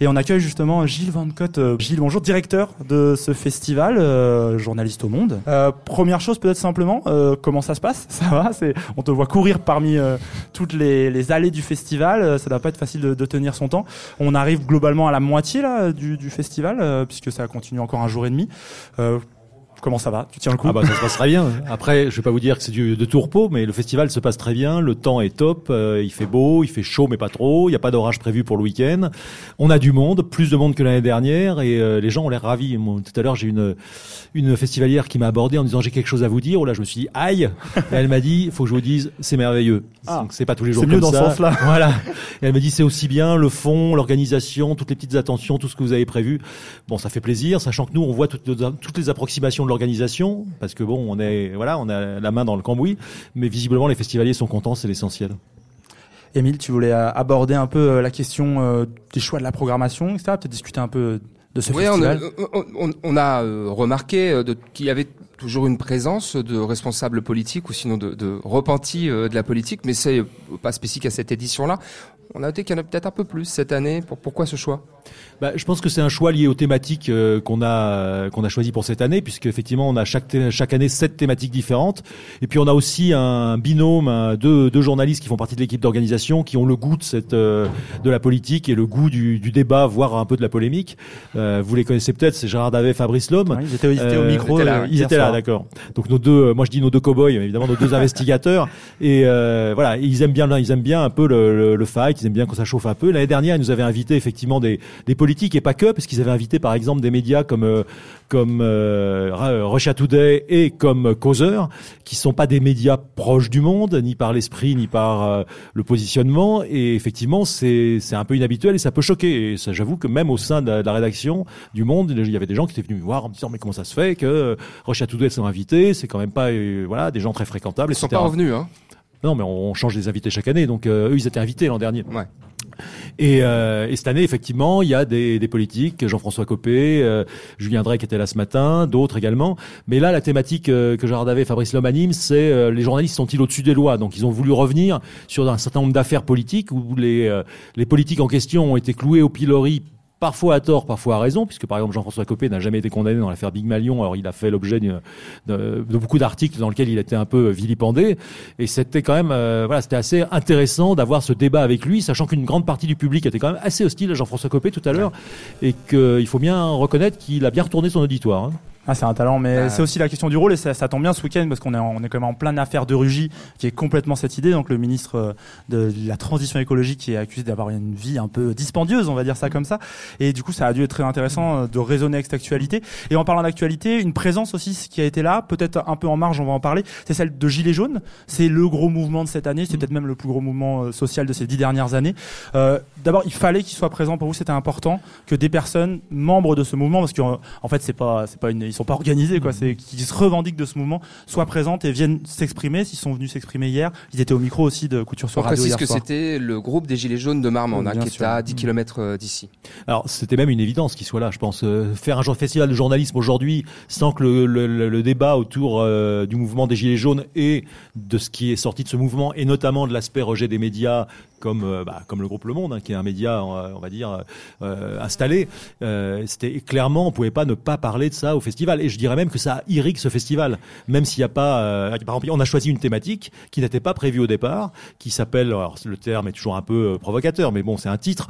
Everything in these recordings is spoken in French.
Et on accueille justement Gilles Van Cotte. Euh, Gilles, bonjour, directeur de ce festival, euh, journaliste au Monde. Euh, première chose, peut-être simplement, euh, comment ça se passe? Ça va? On te voit courir parmi euh, toutes les, les, allées du festival. Ça doit pas être facile de, de, tenir son temps. On arrive globalement à la moitié là du, du festival, puisque ça continue encore un jour et demi. Comment ça va? Tu tiens le coup? Ah bah ça se passe très bien. Après, je vais pas vous dire que c'est du de tout repos, mais le festival se passe très bien. Le temps est top. Euh, il fait beau, il fait chaud, mais pas trop. Il n'y a pas d'orage prévu pour le week-end. On a du monde, plus de monde que l'année dernière, et euh, les gens ont l'air ravis. tout à l'heure, j'ai une une festivalière qui m'a abordé en disant j'ai quelque chose à vous dire. Là, je me suis dit aïe. Et elle m'a dit faut que je vous dise c'est merveilleux. Ah, c'est pas tous les jours comme mieux dans ce sens-là. Voilà. Et elle m'a dit c'est aussi bien le fond, l'organisation, toutes les petites attentions, tout ce que vous avez prévu. Bon, ça fait plaisir, sachant que nous on voit toutes, toutes les approximations de l'organisation, parce que bon, on est voilà, on a la main dans le cambouis, mais visiblement les festivaliers sont contents, c'est l'essentiel. Émile, tu voulais aborder un peu euh, la question euh, des choix de la programmation, etc. Peut-être discuter un peu de ce festival. On a, on, on a euh, remarqué qu'il y avait toujours une présence de responsables politiques ou sinon de, de repentis de la politique, mais c'est pas spécifique à cette édition-là. On a noté qu'il y en a peut-être un peu plus cette année. Pourquoi ce choix? Bah, je pense que c'est un choix lié aux thématiques euh, qu'on a qu'on a choisi pour cette année, puisque effectivement on a chaque chaque année sept thématiques différentes, et puis on a aussi un binôme, deux, deux journalistes qui font partie de l'équipe d'organisation, qui ont le goût de cette euh, de la politique et le goût du, du, débat, voire un peu de la polémique. Euh, vous les connaissez peut-être, c'est Gérard Davet, Fabrice Lhomme. ils étaient, ils étaient au micro. Ils étaient là, d'accord. Donc nos deux, moi je dis nos deux cowboys, évidemment nos deux investigateurs, et voilà, ils aiment bien ils aiment bien un peu le, le, le fight, ils aiment bien quand ça chauffe un peu. L'année dernière, ils nous avaient invité effectivement des des politique et pas que, parce qu'ils avaient invité par exemple des médias comme euh, comme euh, Russia Today et comme Causeur, qui sont pas des médias proches du monde, ni par l'esprit, ni par euh, le positionnement. Et effectivement, c'est c'est un peu inhabituel et ça peut choquer. Et ça, j'avoue que même au sein de la, rédaction du Monde, il y avait des gens qui étaient venus me voir en me disant mais comment ça se fait que Russia Today sont invités? C'est quand même pas voilà des gens très fréquentables. Ils sont pas revenus, hein non, mais on change les invités chaque année, donc eux, ils étaient invités l'an dernier. Ouais. Et, euh, et, cette année, effectivement, il y a des, des politiques, Jean-François Copé, euh, Julien Drey qui était là ce matin, d'autres également. Mais là, la thématique euh, que Gérard Davet et Fabrice Lhomme anime, c'est euh, les journalistes sont-ils au-dessus des lois? Donc, ils ont voulu revenir sur un certain nombre d'affaires politiques où les, euh, les politiques en question ont été cloués au pilori parfois à tort, parfois à raison, puisque par exemple Jean-François Copé n'a jamais été condamné dans l'affaire Big Malion, alors il a fait l'objet de, de, beaucoup d'articles dans lesquels il était un peu vilipendé, et c'était quand même, euh, voilà, c'était assez intéressant d'avoir ce débat avec lui, sachant qu'une grande partie du public était quand même assez hostile à Jean-François Copé tout à l'heure, et qu'il faut bien reconnaître qu'il a bien retourné son auditoire. Hein. Ah, c'est un talent, mais bah, c'est aussi la question du rôle et ça, ça tombe bien ce week-end parce qu'on est, on est quand même en pleine affaire de Rugy qui est complètement cette idée. Donc le ministre euh, de la transition écologique qui est accusé d'avoir une vie un peu dispendieuse, on va dire ça comme ça. Et du coup, ça a dû être très intéressant euh, de raisonner avec cette actualité. Et en parlant d'actualité, une présence aussi qui a été là, peut-être un peu en marge, on va en parler, c'est celle de Gilets jaunes. C'est le gros mouvement de cette année, c'est peut-être même le plus gros mouvement euh, social de ces dix dernières années. Euh, D'abord, il fallait qu'il soit présent pour vous, c'était important que des personnes membres de ce mouvement, parce qu'en en fait, c'est pas, c'est pas une, sont pas organisés quoi qui se revendiquent de ce mouvement soient présentes et viennent s'exprimer. S'ils sont venus s'exprimer hier, ils étaient au micro aussi de Couture sur On Radio. que c'était le groupe des Gilets jaunes de Marmande, hein, qui est à 10 km euh, d'ici. Alors c'était même une évidence qu'il soit là, je pense. Euh, faire un genre festival de journalisme aujourd'hui sans que le, le, le débat autour euh, du mouvement des Gilets jaunes et de ce qui est sorti de ce mouvement, et notamment de l'aspect rejet des médias comme bah, comme le groupe Le Monde, hein, qui est un média, on va dire, euh, installé. Euh, C'était clairement, on pouvait pas ne pas parler de ça au festival. Et je dirais même que ça irrigue ce festival, même s'il n'y a pas. Euh, par exemple, on a choisi une thématique qui n'était pas prévue au départ, qui s'appelle, alors le terme est toujours un peu euh, provocateur, mais bon, c'est un titre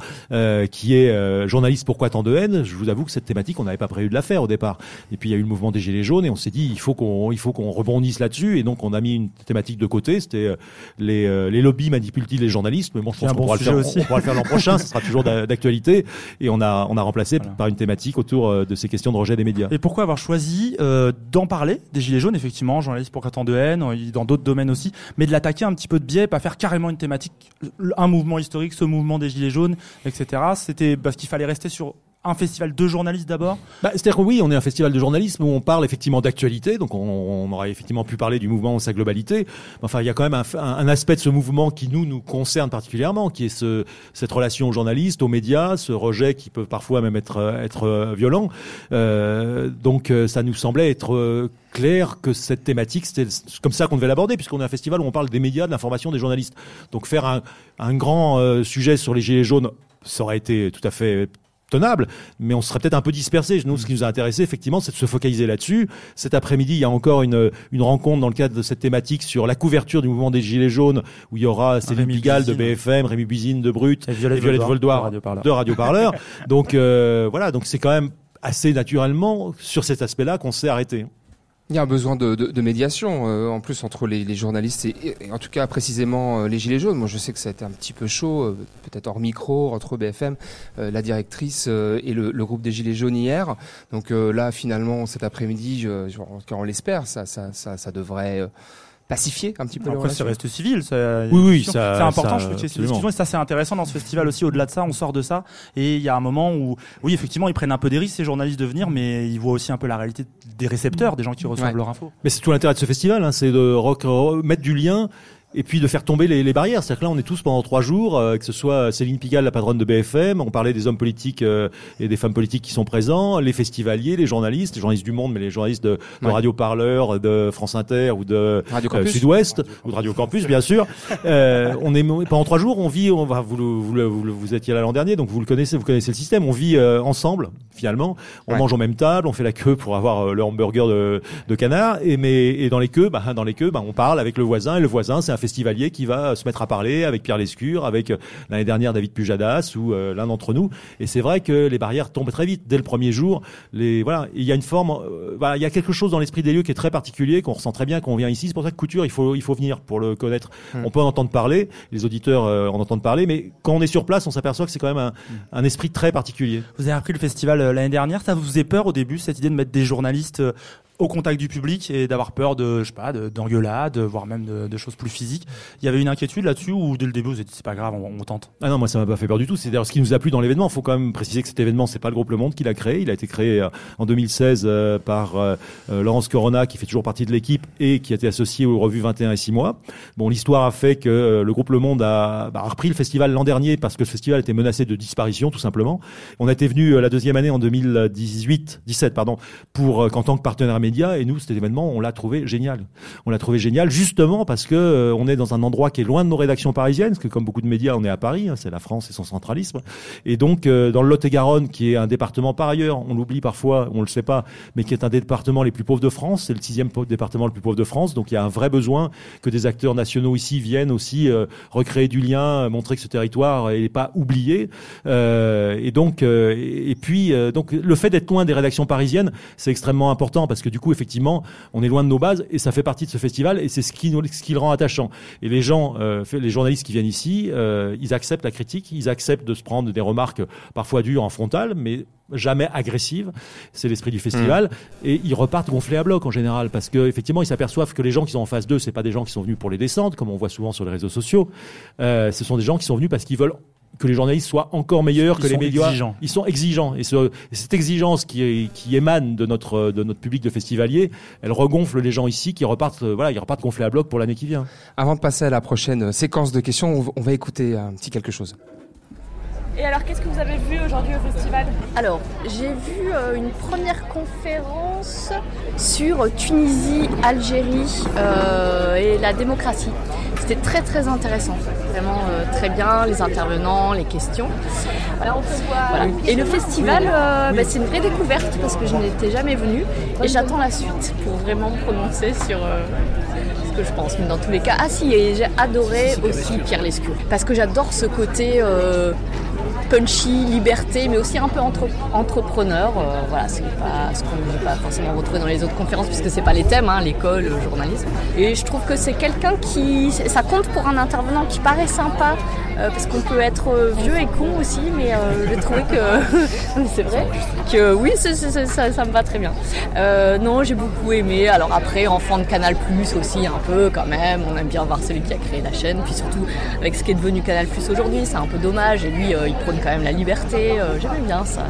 qui est journaliste pourquoi tant de haine? Je vous avoue que cette thématique, on n'avait pas prévu de la faire au départ. Et puis il y a eu le mouvement des gilets jaunes et on s'est dit, il faut qu'on, il faut qu'on rebondisse là-dessus. Et donc on a mis une thématique de côté. C'était les, les lobbies manipulent-ils les journalistes? Mais bon, je pense qu'on pourra, le faire, on pourra le faire l'an prochain, ce sera toujours d'actualité. Et on a, on a remplacé par une thématique autour euh, de ces questions de rejet des médias. Et pourquoi avoir choisi euh, d'en parler des Gilets jaunes, effectivement, journaliste pour tant de haine, dans d'autres domaines aussi, mais de l'attaquer un petit peu de biais, pas faire carrément une thématique, un mouvement historique, ce mouvement des Gilets jaunes, etc. C'était parce qu'il fallait rester sur un festival de journalistes d'abord bah, C'est-à-dire que oui, on est un festival de journalisme où on parle effectivement d'actualité, donc on, on, aurait effectivement pu parler du mouvement en sa globalité. Enfin, il y a quand même un, un, aspect de ce mouvement qui nous nous concerne particulièrement, qui est ce, cette relation aux journalistes, aux médias, ce rejet qui peut parfois même être, être violent. Euh, donc euh, ça nous semblait être euh, clair que cette thématique, c'était comme ça qu'on devait l'aborder, puisqu'on est un festival où on parle des médias, de l'information, des journalistes. Donc faire un, un grand euh, sujet sur les gilets jaunes, ça aurait été tout à fait tenable, mais on serait peut-être un peu dispersé. Nous, ce qui nous a intéressé, effectivement, c'est de se focaliser là-dessus. Cet après-midi, il y a encore une, une rencontre dans le cadre de cette thématique sur la couverture du mouvement des Gilets jaunes, où il y aura Céline Pigalle de BFM, Rémi Buzine de Brut, et Violette, Voldoir de Radio Parleur. donc euh, voilà, donc c'est quand même assez naturellement sur cet aspect-là qu'on s'est arrêté. Il y a un besoin de, de, de médiation, euh, en plus entre les, les journalistes et, en tout cas précisément euh, les gilets jaunes. Moi, je sais que ça a été un petit peu chaud, euh, peut-être hors micro entre BFM, la directrice et le, le, groupe des gilets jaunes hier. Donc là, finalement, cet après-midi, je, on l'espère, ça, ça, ça, ça devrait pacifier un petit peu Après, ça reste civil. Ça, oui, oui, ça, c'est important. Ça, je trouve que ça c'est intéressant dans ce festival aussi. Au-delà de ça, on sort de ça et il y a un moment où, oui, effectivement, ils prennent un peu des risques ces journalistes de venir, mais ils voient aussi un peu la réalité des récepteurs, des gens qui reçoivent leur info. Mais c'est tout l'intérêt de ce festival, hein, c'est de mettre du lien et puis de faire tomber les, les barrières. C'est-à-dire que là, on est tous pendant trois jours, euh, que ce soit Céline Pigalle, la patronne de BFM, on parlait des hommes politiques euh, et des femmes politiques qui sont présents, les festivaliers, les journalistes, les journalistes du Monde, mais les journalistes de, de Radio Parleur, de France Inter ou de euh, Sud-Ouest ou de Radio Campus, bien sûr. on est pendant trois jours, on vit. On va vous, vous, vous, vous étiez là l'an dernier, donc vous le connaissez, vous connaissez le système. On vit ensemble finalement. On mange en même table, on fait la queue pour avoir le hamburger de, de canard. Et mais et dans les queues, bah, dans les queues, bah, on parle avec le voisin et le voisin, c'est festivalier qui va se mettre à parler avec Pierre Lescure, avec euh, l'année dernière David Pujadas ou euh, l'un d'entre nous. Et c'est vrai que les barrières tombent très vite dès le premier jour. Les voilà, il y a une forme, euh, il y a quelque chose dans l'esprit des lieux qui est très particulier, qu'on ressent très bien quand on vient ici. C'est pour ça que Couture, il faut il faut venir pour le connaître. Hmm. On peut en entendre parler, les auditeurs en entendent parler, mais quand on est sur place, on s'aperçoit que c'est quand même un, hmm. un, esprit très particulier. Vous avez appris le festival l'année dernière, ça vous faisait peur au début cette idée de mettre des journalistes au contact du public et d'avoir peur de, je sais pas, d'engueulades, voire même de, de, choses plus physiques. Il y avait une inquiétude là-dessus ou dès le début vous avez dit c'est pas grave, on, tente? Ah non, moi ça m'a pas fait peur du tout. C'est d'ailleurs ce qui nous a plu dans l'événement. Il faut quand même préciser que cet événement c'est pas le groupe Le Monde qui l'a créé. Il a été créé euh, en 2016 euh, par euh, Laurence Corona qui fait toujours partie de l'équipe et qui a été associé aux revues 21 et 6 mois. Bon, l'histoire a fait que le groupe Le Monde a, bah, a repris le festival l'an dernier parce que ce festival était menacé de disparition tout simplement. On été venu la deuxième année en 2018, 17 pardon, pour qu'en tant que partenaire et nous c'était on l'a trouvé génial. On l'a trouvé génial justement parce que euh, on est dans un endroit qui est loin de nos rédactions parisiennes, parce que comme beaucoup de médias, on est à Paris, hein, c'est la France et son centralisme. Et donc euh, dans le Lot-et-Garonne, qui est un département par ailleurs, on l'oublie parfois, on le sait pas, mais qui est un des départements les plus pauvres de France, c'est le sixième département le plus pauvre de France. Donc il y a un vrai besoin que des acteurs nationaux ici viennent aussi euh, recréer du lien, montrer que ce territoire n'est pas oublié. et donc et puis donc le fait d'être loin des rédactions parisiennes, c'est extrêmement important parce que du coup effectivement on est loin de nos bases et ça fait partie de ce festival et c'est ce qui, ce qui le rend attachant. Et les gens, euh, les journalistes qui viennent ici, euh, ils acceptent la critique, ils acceptent de se prendre des remarques parfois dures en frontal, mais jamais agressives. C'est l'esprit du festival. Mmh. Et ils repartent gonflés à bloc en général parce que effectivement ils s'aperçoivent que les gens qui sont en face d'eux, c'est pas des gens qui sont venus pour les descendre, comme on voit souvent sur les réseaux sociaux. Euh, ce sont des gens qui sont venus parce qu'ils veulent que les journalistes soient encore meilleurs que les médias. Exigeants. Ils sont exigeants. Et, ce, cette exigence qui, qui émane de notre, de notre public de festivaliers, elle regonfle les gens ici qui repartent, euh, voilà, ils repartent gonflés à bloc pour l'année qui vient. Avant de passer à la prochaine séquence de questions, on va écouter un petit quelque chose. Et alors, qu'est-ce que vous avez vu aujourd'hui au festival Alors, j'ai vu euh, une première conférence sur Tunisie, Algérie euh, et la démocratie. C'était très très intéressant, vraiment euh, très bien, les intervenants, les questions. Alors, on peut voir voilà. Et le festival, bah, c'est une vraie découverte parce que je n'étais jamais venue et j'attends la suite pour vraiment me prononcer sur ce que je pense. Mais dans tous les cas, ah si, et j'ai adoré aussi Pierre Lescure parce que j'adore ce côté punchy, liberté, mais aussi un peu entre, entrepreneur. Euh, voilà, c'est pas ce qu'on ne peut pas forcément retrouver dans les autres conférences puisque c'est pas les thèmes, hein, l'école, le journalisme. Et je trouve que c'est quelqu'un qui, ça compte pour un intervenant qui paraît sympa, parce qu'on peut être euh, vieux et con aussi, mais euh, j'ai trouvé que c'est vrai que oui, ça, ça, me va très bien. non, j'ai beaucoup aimé. Alors après, enfant de Canal Plus aussi un peu quand même. On aime bien voir celui qui a créé la chaîne, puis surtout avec ce qui est devenu Canal Plus aujourd'hui, c'est un peu dommage. Et lui, il prône quand même la liberté. J'aime bien ça.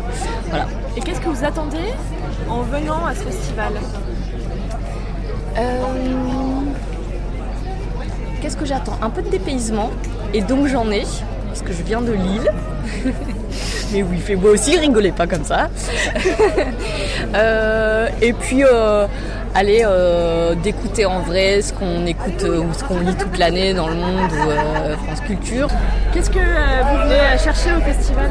Voilà. Et qu'est-ce que vous attendez en venant à ce festival? Qu'est-ce que j'attends? Un peu de dépaysement. Et donc j'en ai, parce que je viens de Lille. Mais oui, fait moi aussi, rigolez pas comme ça. Euh, et puis, euh, allez, euh, d'écouter en vrai ce qu'on écoute euh, ou ce qu'on lit toute l'année dans le monde ou France Culture. Qu'est-ce que vous venez chercher au festival?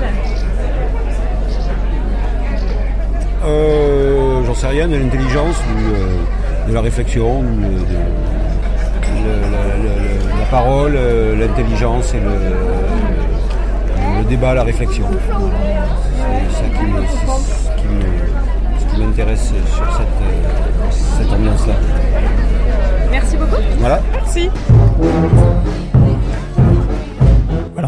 J'en sais rien, de l'intelligence, de, de la réflexion, de la, parole, l'intelligence et le, débat, la réflexion. C'est ça qui m'intéresse sur cette, cette ambiance-là. Merci beaucoup. Voilà. Merci.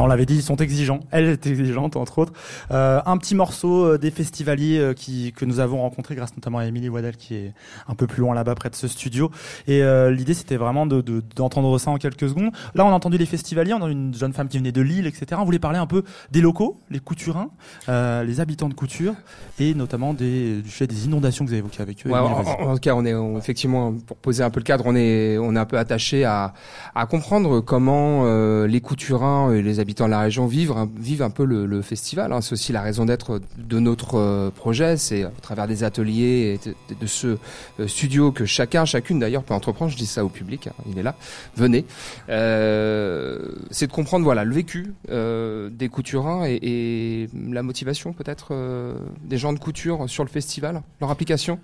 Alors on l'avait dit, ils sont exigeants. Elle est exigeante entre autres. Euh, un petit morceau euh, des festivaliers euh, qui que nous avons rencontrés grâce notamment à Émilie Waddell qui est un peu plus loin là-bas près de ce studio. Et euh, l'idée c'était vraiment de d'entendre ça en quelques secondes. Là on a entendu les festivaliers, on a une jeune femme qui venait de Lille, etc. On voulait parler un peu des locaux, les couturins, les habitants de couture et notamment des, du fait des inondations que vous avez évoquées avec eux. en, tout cas on est effectivement pour poser un peu le cadre, on est on est un peu attaché à à comprendre comment les couturins et les habitants de la région vivent, un peu le, festival. Hein. C'est aussi la raison d'être de notre euh, projet. C'est à travers des ateliers et de, ce euh, studio que chacun, chacune d'ailleurs peut entreprendre. Je dis ça au public, hein. il est là. Venez. Euh, c'est de comprendre voilà le vécu des couturins et, la motivation peut-être des gens de couture sur le festival, leur application?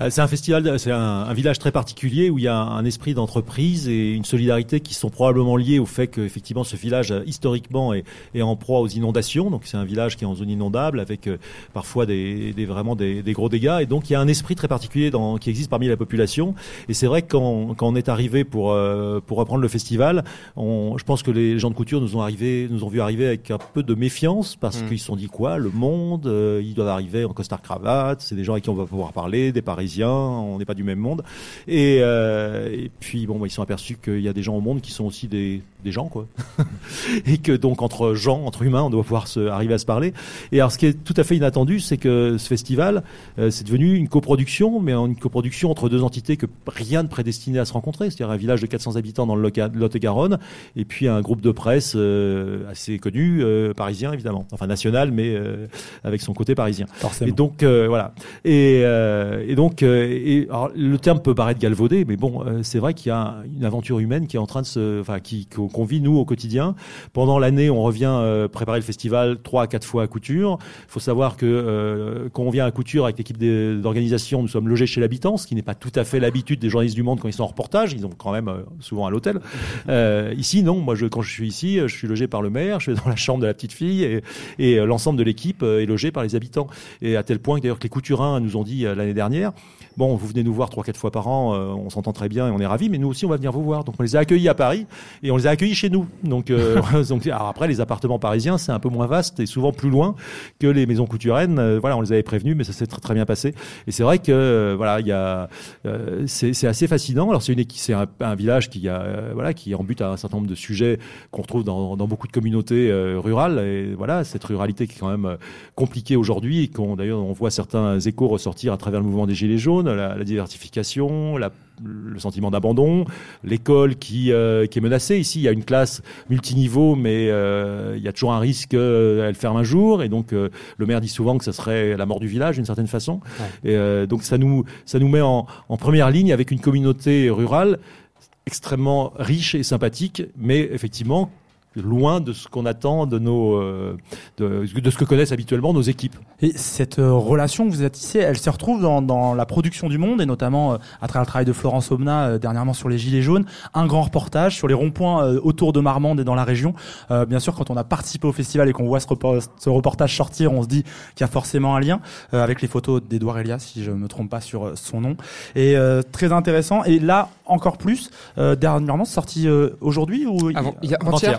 Euh, c'est un festival, c'est un, village très particulier où il y a un esprit d'entreprise et une solidarité qui sont probablement liés au fait qu'effectivement ce village euh, historiquement est, en proie aux inondations. Donc c'est un village qui est en zone inondable avec euh, parfois des, vraiment des, gros dégâts. Et donc il y a un esprit très particulier dans, qui existe parmi la population. Et c'est vrai que quand, on est arrivé pour pour reprendre le festival, on, je pense que les gens de couture nous ont arrivé, nous ont vu arriver avec un peu de méfiance parce mmh. qu'ils se sont dit quoi, le monde, ils doivent arriver en costard cravate. C'est des gens avec qui on va pouvoir parler, des on n'est pas du même monde. Et, euh, et puis bon, bah, ils sont aperçus qu'il y a des gens au monde qui sont aussi des, des gens, quoi. et que donc entre gens, entre humains, on doit pouvoir se, arriver à se parler. Et alors, ce qui est tout à fait inattendu, c'est que ce festival, euh, c'est devenu une coproduction, mais une coproduction entre deux entités que rien ne prédestinait à se rencontrer. C'est-à-dire un village de 400 habitants dans le Lot-et-Garonne, et puis un groupe de presse euh, assez connu, parisien évidemment, enfin national, mais avec son côté parisien. Forcément. Et donc voilà. Et, et donc euh, et, alors, le terme peut paraître galvaudé, mais bon, euh, c'est vrai qu'il y a une aventure humaine qui est en train de se, enfin, qui qu'on vit nous au quotidien. Pendant l'année, on revient euh, préparer le festival trois à quatre fois à Couture. Il faut savoir que quand on vient à Couture avec l'équipe d'organisation, nous sommes logés chez l'habitant, ce qui n'est pas tout à fait l'habitude des journalistes du Monde quand ils sont en reportage. Ils ont quand même souvent à l'hôtel. ici, non. Moi, je, quand je suis ici, je suis logé par le maire, je suis dans la chambre de la petite fille, et, et l'ensemble de l'équipe est logé par les habitants. Et à tel point d'ailleurs que les couturins nous ont dit l'année dernière bon, vous venez nous voir trois, quatre fois par an, euh, on s'entend très bien et on est ravis, mais nous aussi, on va venir vous voir. Donc, on les a accueillis à Paris et on les a accueillis chez nous. Donc, euh, donc après, les appartements parisiens, c'est un peu moins vaste et souvent plus loin que les maisons couturaines. Euh, voilà, on les avait prévenus, mais ça s'est très, très bien passé. Et c'est vrai que, voilà, il y a, c'est assez fascinant. Alors, c'est une c'est un, village qui a, voilà, qui en but à un certain nombre de sujets qu'on retrouve dans, dans, beaucoup de communautés rurales. Et voilà, cette ruralité qui est quand même compliquée aujourd'hui et qu'on, d'ailleurs, on voit certains échos ressortir à travers le mouvement des Gilets jaunes la, la diversification, le sentiment d'abandon, l'école qui, euh, qui est menacée. Ici, il y a une classe multiniveau, mais euh, il y a toujours un risque qu'elle ferme un jour. Et donc, euh, le maire dit souvent que ça serait la mort du village, d'une certaine façon. Et, donc, ça nous, ça nous met en, en première ligne avec une communauté rurale extrêmement riche et sympathique, mais effectivement loin de ce qu'on attend de nos euh, de, de, ce que connaissent habituellement nos équipes. Et cette euh, relation que vous êtes ici, elle se retrouve dans, dans la production du Monde et notamment euh, à travers le travail de Florence Omna dernièrement sur les gilets jaunes, un grand reportage sur les ronds-points autour de Marmande et dans la région. bien sûr, quand on a participé au festival et qu'on voit ce, ce, reportage sortir, on se dit qu'il y a forcément un lien avec les photos d'Edouard Elias, si je me trompe pas sur son nom. Et très intéressant. Et là, encore plus, dernièrement, sorti aujourd'hui ou avant,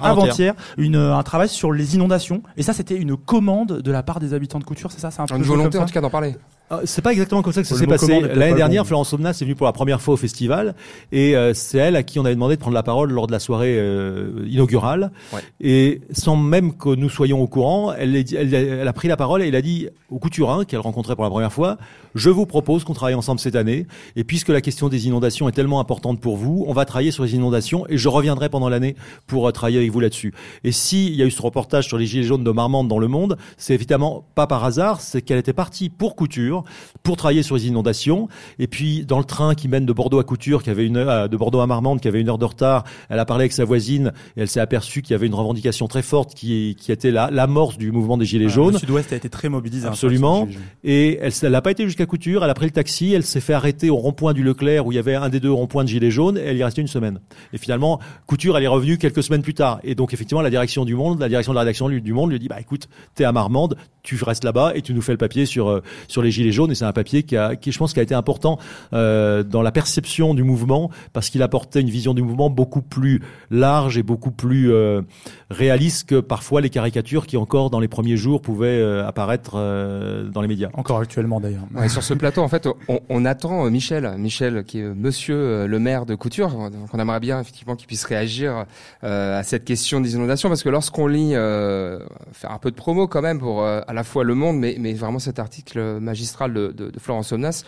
avant, hier une, euh, un travail sur les inondations. Et ça, c'était une commande de la part des habitants de Couture, c'est ça C'est un Une volonté en tout cas d'en parler. Ah, c'est pas exactement comme ça que ça s'est passé. L'année dernière, Florence Omna est venue pour la première fois au festival et euh, c'est elle à qui on avait demandé de prendre la parole lors de la soirée euh, inaugurale. Et sans même que nous soyons au courant, elle, elle, elle, a pris la parole et elle a dit au Couturin qu'elle rencontrait pour la première fois, je vous propose qu'on travaille ensemble cette année. Et puisque la question des inondations est tellement importante pour vous, on va travailler sur les inondations et je reviendrai pendant l'année pour euh, travailler avec vous là-dessus. Et s'il y a eu ce reportage sur les gilets jaunes de Marmande dans le monde, c'est évidemment pas par hasard, c'est qu'elle était partie pour Couture pour travailler sur les inondations. Et puis dans le train qui mène de Bordeaux à Couture, qui avait une heure, de Bordeaux à Marmande, qui avait une heure de retard, elle a parlé avec sa voisine et elle s'est aperçue qu'il y avait une revendication très forte qui, qui était la l'amorce du mouvement des Gilets jaunes. Le Sud-Ouest a été très mobilisé. Hein, Absolument. Et elle n'a pas été jusqu'à Couture. Elle a pris le taxi. Elle s'est fait arrêter au rond-point du Leclerc où il y avait un des deux ronds-points de Gilets jaunes. Et elle y est restée une semaine. Et finalement, Couture, elle est revenue quelques semaines plus tard. Et donc effectivement, la direction du Monde, la direction de la rédaction du Monde lui dit bah écoute, t'es à Marmande, tu restes là-bas et tu nous fais le papier sur euh, sur les gilets jaunes. Et c'est un papier qui a, qui je pense, qui a été important euh, dans la perception du mouvement parce qu'il apportait une vision du mouvement beaucoup plus large et beaucoup plus euh, réaliste que parfois les caricatures qui encore dans les premiers jours pouvaient euh, apparaître euh, dans les médias. Encore actuellement d'ailleurs. Ouais, sur ce plateau, en fait, on, attend Michel, Michel qui est Monsieur le maire de Couture. Donc on aimerait bien effectivement qu'il puisse réagir à cette question des inondations parce que lorsqu'on lit, faire un peu de promo quand même pour à la fois Le Monde, mais, mais vraiment cet article magistral de, Florence Somnas,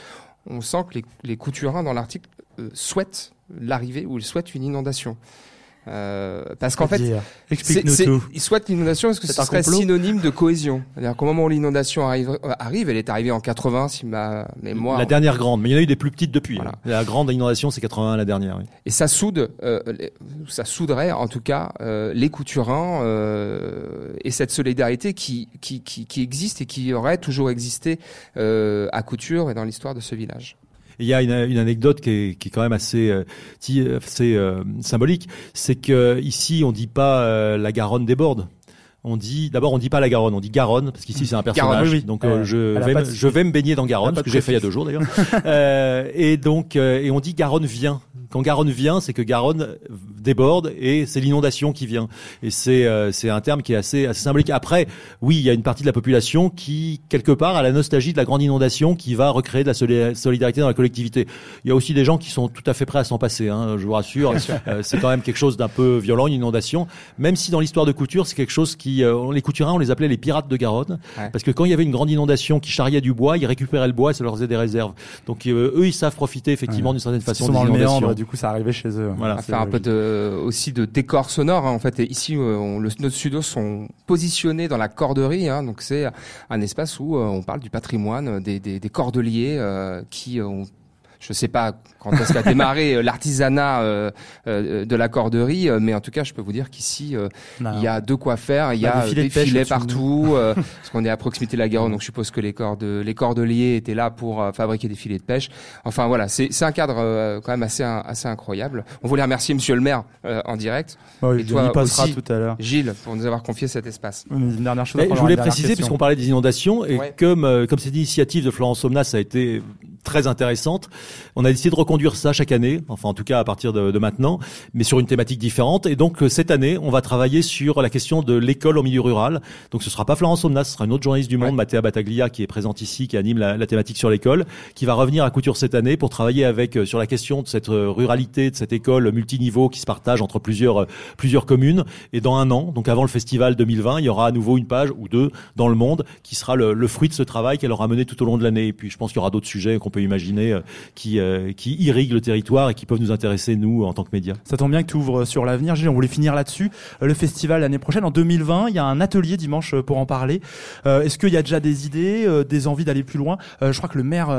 on sent que les, les couturins dans l'article euh, souhaitent l'arrivée ou ils souhaitent une inondation. Euh, parce qu'en fait, ils souhaitent l'inondation parce que ce serait synonyme de cohésion. C'est-à-dire qu'au moment où l'inondation arrive, arrive, elle est arrivée en 80, si ma mémoire. La dernière grande, mais il y en a eu des plus petites depuis. Voilà. La grande inondation, c'est 80 la dernière. Oui. Et ça soude, euh, ça souderait en tout cas euh, les couturins euh, et cette solidarité qui, qui, qui, qui, existe et qui aurait toujours existé euh, à Couture et dans l'histoire de ce village il y a une, anecdote qui est, quand même assez, euh, assez euh, symbolique, c'est que ici on dit pas euh, la Garonne déborde. On dit d'abord on dit pas la Garonne, on dit Garonne parce qu'ici c'est un personnage. oui, Donc euh, je, vais me, je vais me baigner dans Garonne, ce que j'ai fait il y a deux jours d'ailleurs. et donc et on dit Garonne vient. Quand Garonne vient, c'est que Garonne déborde et c'est l'inondation qui vient. Et c'est euh, c'est un terme qui est assez, assez symbolique. Après, oui, il y a une partie de la population qui quelque part a la nostalgie de la grande inondation qui va recréer de la solidarité dans la collectivité. Il y a aussi des gens qui sont tout à fait prêts à s'en passer. Hein, je vous rassure, euh, c'est quand même quelque chose d'un peu violent, une inondation. Même si dans l'histoire de couture, c'est quelque chose qui euh, les couturins, on les appelait les pirates de Garonne, parce que quand il y avait une grande inondation qui charriait du bois, ils récupéraient le bois et ça leur faisait des réserves. Donc eux, ils savent profiter effectivement d'une certaine façon des inondations. du coup, ça arrivait chez eux. Voilà, faire un peu de, aussi de décor sonore. Hein. En fait, ici, euh, on, le, nos studios sont positionnés dans la corderie. Hein. Donc, c'est un espace où euh, on parle du patrimoine des, des, des cordeliers euh, qui ont je sais pas quand est-ce qu'a démarré euh, l'artisanat euh, euh, de la corderie, mais en tout cas, je peux vous dire qu'ici, il y a de quoi faire. Il y bah, a des filets, partout, parce qu'on est à proximité de la Garonne, donc je suppose que les, cordes, les cordeliers étaient là pour fabriquer des filets de pêche. Enfin voilà, c'est un cadre quand même assez assez incroyable. On voulait remercier Monsieur le Maire en direct. et toi passera tout à l'heure. Gilles, pour nous avoir confié cet espace. Une dernière chose. je voulais préciser, puisqu'on parlait des inondations, et comme comme cette initiative de Florence Somnas a été très intéressante. On a décidé de reconduire ça chaque année, enfin en tout cas à partir de, de maintenant, mais sur une thématique différente. Et donc euh, cette année, on va travailler sur la question de l'école au milieu rural. Donc ce sera pas Florence Omnas, ce sera une autre journaliste du Monde, ouais. Mathéa Bataglia, qui est présente ici, qui anime la, la thématique sur l'école, qui va revenir à Couture cette année pour travailler avec euh, sur la question de cette euh, ruralité, de cette école multiniveau qui se partage entre plusieurs plusieurs communes. Et dans un an, donc avant le festival 2020, il y aura à nouveau une page ou deux dans le Monde qui sera le, le fruit de ce travail qu'elle aura mené tout au long de l'année. Et puis je pense qu'il y aura d'autres sujets qu'on peut imaginer euh, qui, euh, qui irriguent le territoire et qui peuvent nous intéresser, nous, en tant que médias. Ça tombe bien que tu ouvres sur l'avenir. Gilles, on voulait finir là-dessus. Euh, le festival l'année prochaine, en 2020, il y a un atelier dimanche pour en parler. Est-ce qu'il y a déjà des idées, des envies d'aller plus loin? Je crois que le maire,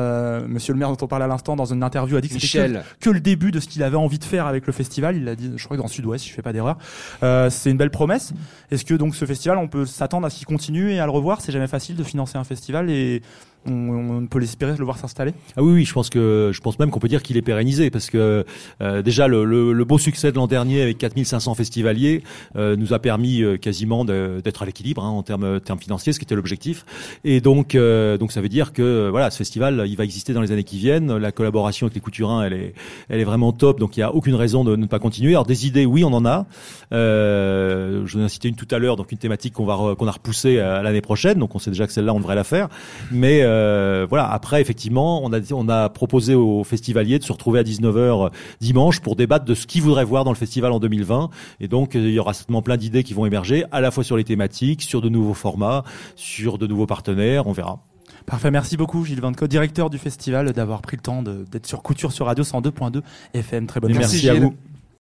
monsieur le maire dont on parlait à l'instant, dans une interview, a dit que c'était que, que, le début de ce qu'il avait envie de faire avec le festival. Il l'a dit, je crois que dans le Sud-Ouest, si je fais pas d'erreur. c'est une belle promesse. Est-ce que donc ce festival, on peut s'attendre à ce qu'il continue et à le revoir? C'est jamais facile de financer un festival et on, on peut l'espérer le voir s'installer? Ah oui, oui, je pense que je pense même qu'on peut dire qu'il est pérennisé parce que euh, déjà le, le, le, beau succès de l'an dernier avec 4500 festivaliers euh, nous a permis euh, quasiment d'être à l'équilibre hein, en termes, termes financiers, ce qui était l'objectif. Et donc euh, donc ça veut dire que voilà, ce festival, il va exister dans les années qui viennent. La collaboration avec les couturins, elle est elle est vraiment top. Donc il y a aucune raison de, ne pas continuer. Alors des idées, oui, on en a. Euh, je vous en ai cité une tout à l'heure, donc une thématique qu'on va qu'on a repoussée à l'année prochaine. Donc on sait déjà que celle-là, on devrait la faire. Mais euh, voilà. Après, effectivement, on a on a proposé aux festivaliers de se retrouver à 19h dimanche pour débattre de ce qu'ils voudraient voir dans le festival en 2020. Et donc, il y aura certainement plein d'idées qui vont émerger, à la fois sur les thématiques, sur de nouveaux formats, sur de nouveaux partenaires. On verra. Parfait, merci beaucoup Gilles Van directeur du festival, d'avoir pris le temps d'être sur Couture sur Radio 102.2 FM. Très bonne merci, merci à vous.